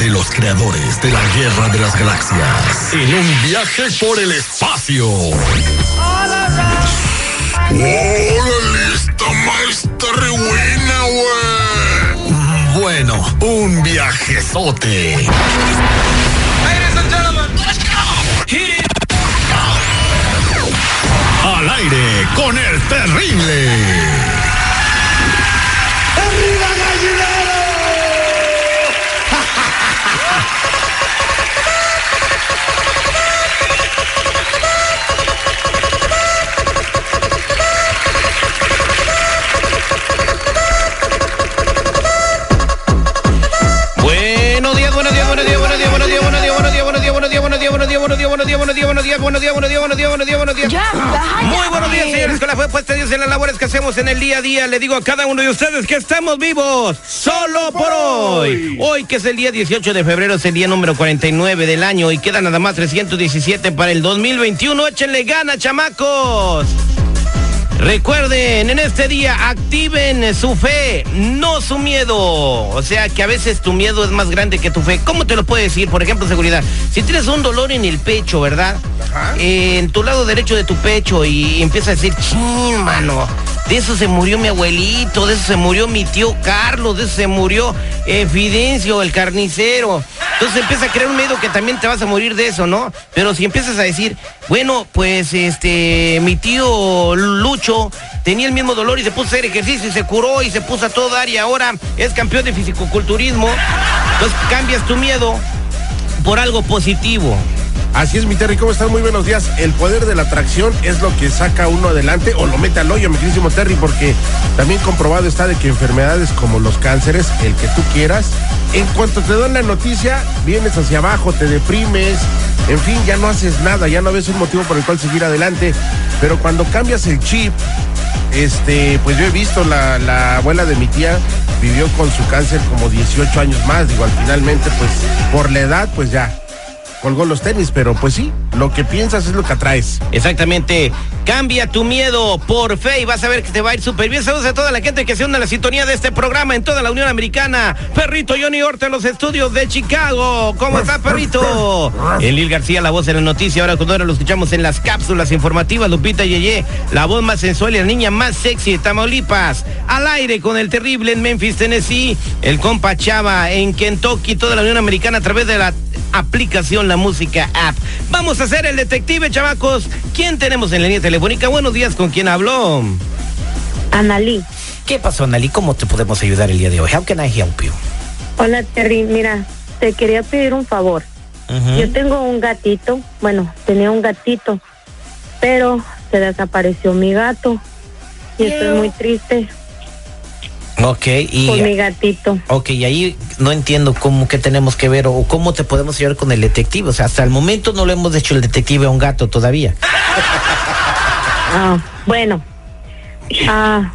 De los creadores de la Guerra de las Galaxias. En un viaje por el espacio. ¡Órale! Esta maestra re buena, güey. Bueno, un viajezote. Al aire con el terrible. Buenos días, buenos días, buenos días, buenos días, buenos. Muy buenos días, señores, con la fe puesta Dios en las labores que hacemos en el día a día. Le digo a cada uno de ustedes que estamos vivos solo por hoy. Hoy que es el día 18 de febrero, es el día número 49 del año y queda nada más 317 para el 2021. Échenle ganas, chamacos. Recuerden, en este día activen su fe, no su miedo. O sea que a veces tu miedo es más grande que tu fe. ¿Cómo te lo puedo decir? Por ejemplo, seguridad. Si tienes un dolor en el pecho, ¿verdad? En tu lado derecho de tu pecho y empiezas a decir, chin, mano. De eso se murió mi abuelito, de eso se murió mi tío Carlos, de eso se murió eh, Fidencio, el carnicero. Entonces empieza a crear un miedo que también te vas a morir de eso, ¿no? Pero si empiezas a decir, bueno, pues este, mi tío Lucho tenía el mismo dolor y se puso a hacer ejercicio y se curó y se puso a todo dar y ahora es campeón de fisicoculturismo. Entonces cambias tu miedo por algo positivo. Así es, mi Terry, ¿cómo estás? Muy buenos días. El poder de la atracción es lo que saca uno adelante o lo mete al hoyo, mi queridísimo Terry, porque también comprobado está de que enfermedades como los cánceres, el que tú quieras, en cuanto te dan la noticia, vienes hacia abajo, te deprimes, en fin, ya no haces nada, ya no ves un motivo por el cual seguir adelante. Pero cuando cambias el chip, este, pues yo he visto la, la abuela de mi tía vivió con su cáncer como 18 años más, digo, al finalmente, pues por la edad, pues ya colgó los tenis, pero pues sí, lo que piensas es lo que atraes. Exactamente. Cambia tu miedo por fe y vas a ver que te va a ir súper bien. Saludos a toda la gente que se une a la sintonía de este programa en toda la Unión Americana. Perrito Johnny Horta en los estudios de Chicago. ¿Cómo está, perrito? El Lil García, la voz en la noticia. Ahora cuando ahora lo escuchamos en las cápsulas informativas. Lupita Yeye, la voz más sensual y la niña más sexy de Tamaulipas. Al aire con el terrible en Memphis, Tennessee. El compa Chava en Kentucky, toda la Unión Americana a través de la aplicación La Música App. Vamos a hacer el detective, chavacos. ¿Quién tenemos en la línea telefónica? Buenos días, ¿con quién habló? Analí. ¿Qué pasó, Analí? ¿Cómo te podemos ayudar el día de hoy? How can I help you? Hola Terry, mira, te quería pedir un favor. Yo tengo un gatito, bueno, tenía un gatito, pero se desapareció mi gato y estoy muy triste Ok, y... mi gatito. Ok, y ahí no entiendo cómo que tenemos que ver o cómo te podemos ayudar con el detective. O sea, hasta el momento no le hemos hecho el detective a un gato todavía. Ah, bueno, ah,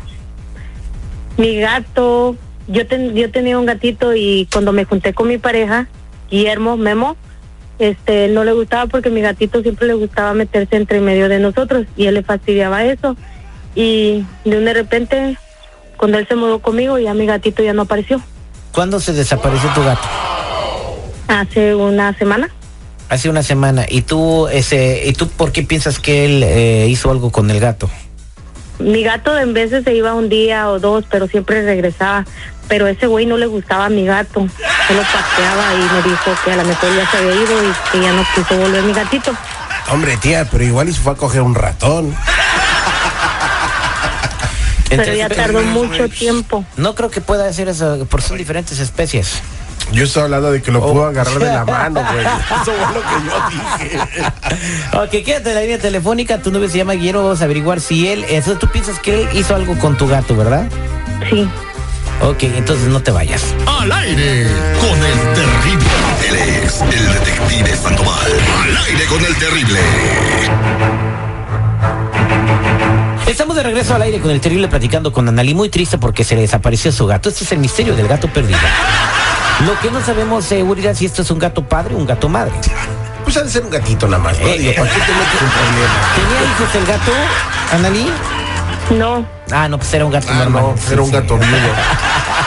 mi gato, yo, ten- yo tenía un gatito y cuando me junté con mi pareja, Guillermo Memo, este, no le gustaba porque mi gatito siempre le gustaba meterse entre medio de nosotros y él le fastidiaba eso. Y de un de repente, cuando él se mudó conmigo, ya mi gatito ya no apareció. ¿Cuándo se desapareció tu gato? Hace una semana. Hace una semana. ¿Y tú, ese, ¿y tú por qué piensas que él eh, hizo algo con el gato? Mi gato en veces se iba un día o dos, pero siempre regresaba. Pero ese güey no le gustaba a mi gato. Solo paseaba y me dijo que a lo mejor ya se había ido y que ya no quiso volver mi gatito. Hombre, tía, pero igual y se fue a coger un ratón. Pero ya tardó mucho tiempo. No creo que pueda hacer eso, porque son diferentes especies. Yo estoy hablando de que lo Oh. pudo agarrar de la mano, güey. Eso fue lo que yo dije. Ok, quédate en la línea telefónica, tu novio se llama Guillermo, vamos a averiguar si él, entonces tú piensas que él hizo algo con tu gato, ¿verdad? Sí. Ok, entonces no te vayas. Al aire con el terrible. Él es el detective Sandoval. Al aire con el terrible. Estamos de regreso al aire con el terrible platicando con Analí, muy triste porque se le desapareció su gato. Este es el misterio del gato perdido. Lo que no sabemos seguridad si esto es un gato padre o un gato madre. Pues ha de ser un gatito nada más, ¿no? Eh, Digo, ¿para qué te metes en problemas? ¿Tenía hijos el gato, Analí? No, Ah, no, pues era un gato Ah, normal. no, Sí, era un sí. gato viudo.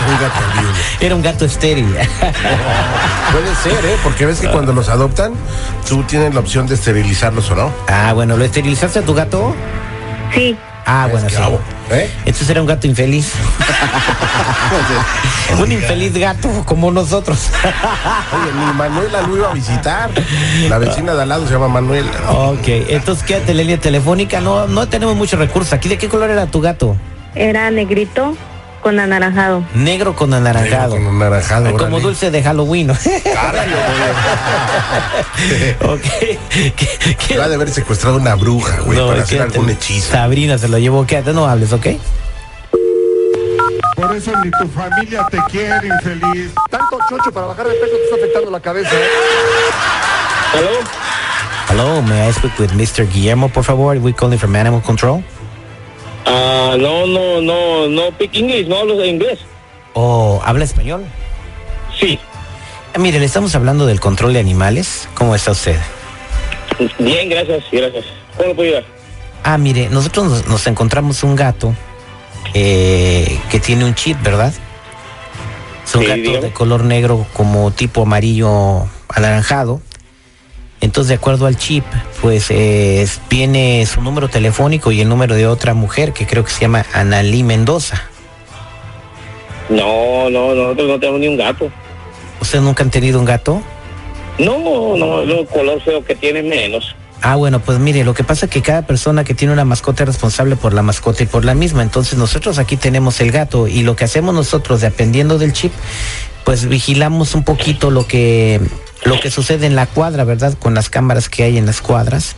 Un gato viudo. Era un gato estéril. Puede ser, ¿eh? Porque ves que cuando los adoptan, tú tienes la opción de esterilizarlos o no. ah, bueno, ¿lo esterilizaste a tu gato? sí. Ah, bueno, sí. Esclavo, ¿eh? Entonces era un gato infeliz. un infeliz gato como nosotros. Oye, ni Manuela lo iba a visitar. La vecina de al lado se llama Manuela. ok, entonces quédate en la línea telefónica. No, no tenemos muchos recursos. ¿Aquí de qué color era tu gato? Era negrito con anaranjado. Negro con anaranjado. Con un naranjado. Como dulce de Halloween. Cáralo, ok. ¿Qué- qué- Lo ha de haber secuestrado una bruja, güey, para hacer quédate. algún hechizo. Sabrina se lo llevó. Quédate, no hables, ¿ok? Por eso ni tu familia te quiere, infeliz. Tanto chocho para bajar de peso te está afectando la cabeza. ¿eh? Hello, may I speak with Mr. Guillermo, por favor? We calling from Animal Control. Ah, no, no, no, no pick English, no hablo inglés. ¿O habla español? Sí, Ah, Mire, le estamos hablando del control de animales. ¿Cómo está usted? bien, gracias, gracias. ¿Cómo le puedo ayudar? Ah, mire, nosotros nos, nos encontramos un gato eh, que tiene un chip, ¿verdad? Es un Sí, gato dígame. de color negro como tipo amarillo anaranjado. Entonces, de acuerdo al chip, pues eh, viene su número telefónico y el número de otra mujer que creo que se llama Analí Mendoza. No, no, nosotros no tenemos ni un gato. ¿Ustedes nunca han tenido un gato? No, no, el color feo que tiene menos. Ah, bueno, pues mire, lo que pasa es que cada persona que tiene una mascota es responsable por la mascota y por la misma. Entonces nosotros aquí tenemos el gato y lo que hacemos nosotros, dependiendo del chip, pues vigilamos un poquito lo que lo que sucede en la cuadra, ¿verdad? Con las cámaras que hay en las cuadras.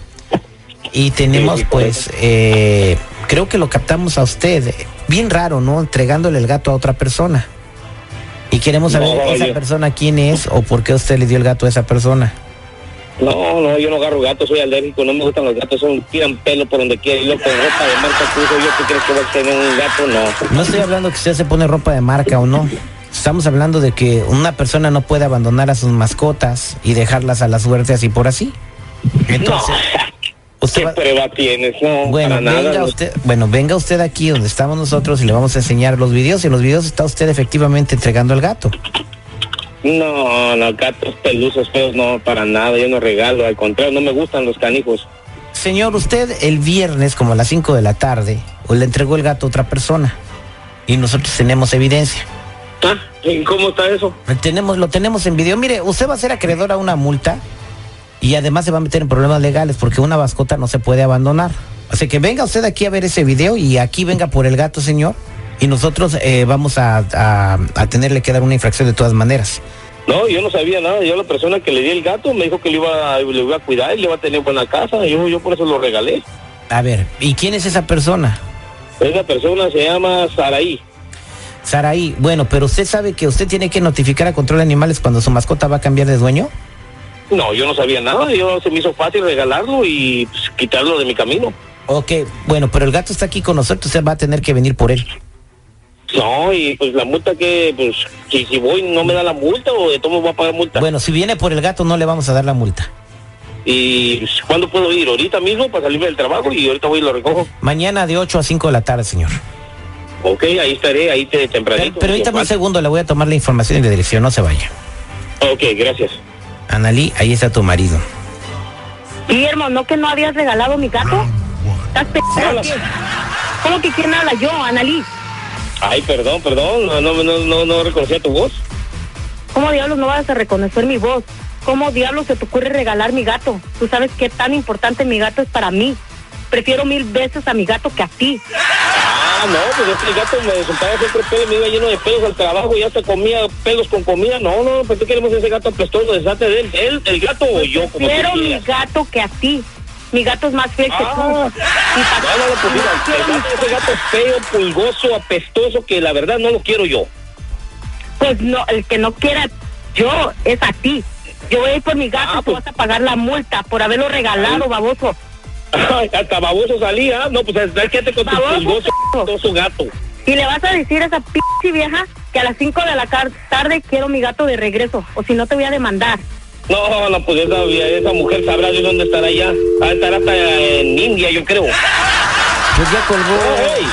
Y tenemos, pues, eh, creo que lo captamos a usted. Bien raro, ¿no? Entregándole el gato a otra persona. Y queremos saber No, esa yo- persona quién es o por qué usted le dio el gato a esa persona. No, no, yo no agarro gatos, soy alérgico, no me gustan los gatos, son, tiran pelo por donde quiera y luego con ropa de marca que uso yo, ¿qué crees que voy a tener un gato? No. No estoy hablando que usted se pone ropa de marca o no. Estamos hablando de que una persona no puede abandonar a sus mascotas y dejarlas a la suerte así por así. Entonces, usted ¿Qué va- prueba tienes? No, bueno, para venga no. usted, bueno, venga usted aquí donde estamos nosotros y le vamos a enseñar los videos y en los videos está usted efectivamente entregando el gato. No, no, gatos pelusos feos, no, para nada, yo no regalo, al contrario, no me gustan los canijos. Señor, usted el viernes como a las 5 de la tarde pues, le entregó el gato a otra persona y nosotros tenemos evidencia. Ah, ¿y cómo está eso? Tenemos, lo tenemos en video. Mire, usted va a ser acreedor a una multa y además se va a meter en problemas legales porque una mascota no se puede abandonar. Así que venga usted aquí a ver ese video y aquí venga por el gato, señor. Y nosotros eh, vamos a, a- a tenerle que dar una infracción de todas maneras. No, yo no sabía nada. Yo la persona que le di el gato me dijo que le iba, a- le iba a cuidar y le iba a tener buena casa. Yo, yo por eso lo regalé. A ver, ¿y quién es esa persona? Esa persona se llama Saraí. Saraí, bueno, pero usted sabe que usted tiene que notificar a Control de Animales cuando su mascota va a cambiar de dueño. No, yo no sabía nada. Yo se me hizo fácil regalarlo y pues, quitarlo de mi camino. Ok, bueno, pero el gato está aquí con nosotros, usted va a tener que venir por él. No, y pues la multa que, pues, si, si voy no me da la multa o de todo me voy a pagar multa. Bueno, si viene por el gato no le vamos a dar la multa. Y pues, ¿cuándo puedo ir? Ahorita mismo para salirme del trabajo y ahorita voy y lo recojo. Mañana de 8 a 5 de la tarde, señor. Ok, ahí estaré, ahí te tempranito. pero ahorita un segundo le voy a tomar la información y la dirección, no se vaya. Ok, gracias. Analí, ahí está tu marido. Guillermo, ¿no que no habías regalado mi gato? ¿Estás Hola. qué? ¿Cómo que quién habla yo, Analí? Ay, perdón, perdón, no, no, no, no, no reconocía tu voz. ¿Cómo diablos no vas a reconocer mi voz? ¿Cómo diablos se te ocurre regalar mi gato? Tú sabes qué tan importante mi gato es para mí. Prefiero mil veces a mi gato que a ti. Ah, no, pues es que el gato me soltaba siempre pelo, me iba lleno de pelos al trabajo y hasta comía pelos con comida. No, no, pues qué queremos ese gato apestoso, deshate de él. ¿Él, el gato o yo? Como tú Prefiero mi gato que a ti. Mi gato es más fiel que tú. Ah. No, no, pues mira, el mi- gato, ese gato feo, pulgoso, apestoso, que la verdad no lo quiero yo. Pues no, el que no quiera yo es a ti. Yo voy a ir por mi gato Ah, tú pues. vas a pagar la multa por haberlo regalado, baboso. Ay, hasta baboso salía. No, pues es que te con tu Baboso, pulgoso, su gato. Y le vas a decir a esa pinche vieja que a las 5 de la tarde quiero mi gato de regreso, o si no te voy a demandar. No, no, pues esa, esa mujer sabrá de dónde estará ya. Va a estar hasta en India, yo creo. Pues ya colgó,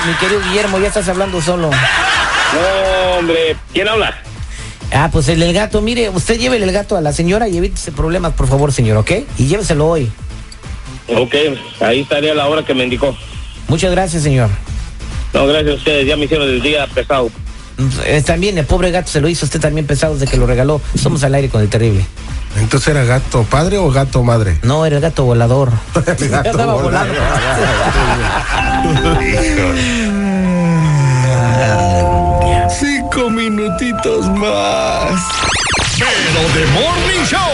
mi querido Guillermo, ya estás hablando solo. No, hombre. ¿Quién habla? Ah, pues el del gato, mire, usted llévele el gato a la señora y evítese problemas, por favor, señor, ¿ok? Y lléveselo hoy. Ok, ahí estaría la hora que me indicó. Muchas gracias, señor. No, gracias a ustedes. Ya me hicieron el día pesado. Eh, también el pobre gato se lo hizo usted también pesado desde que lo regaló. Somos al aire con el terrible. Entonces era gato padre o gato madre. No, era el gato volador. El gato Andaba volador. Cinco minutitos más. Pero de Morning Show.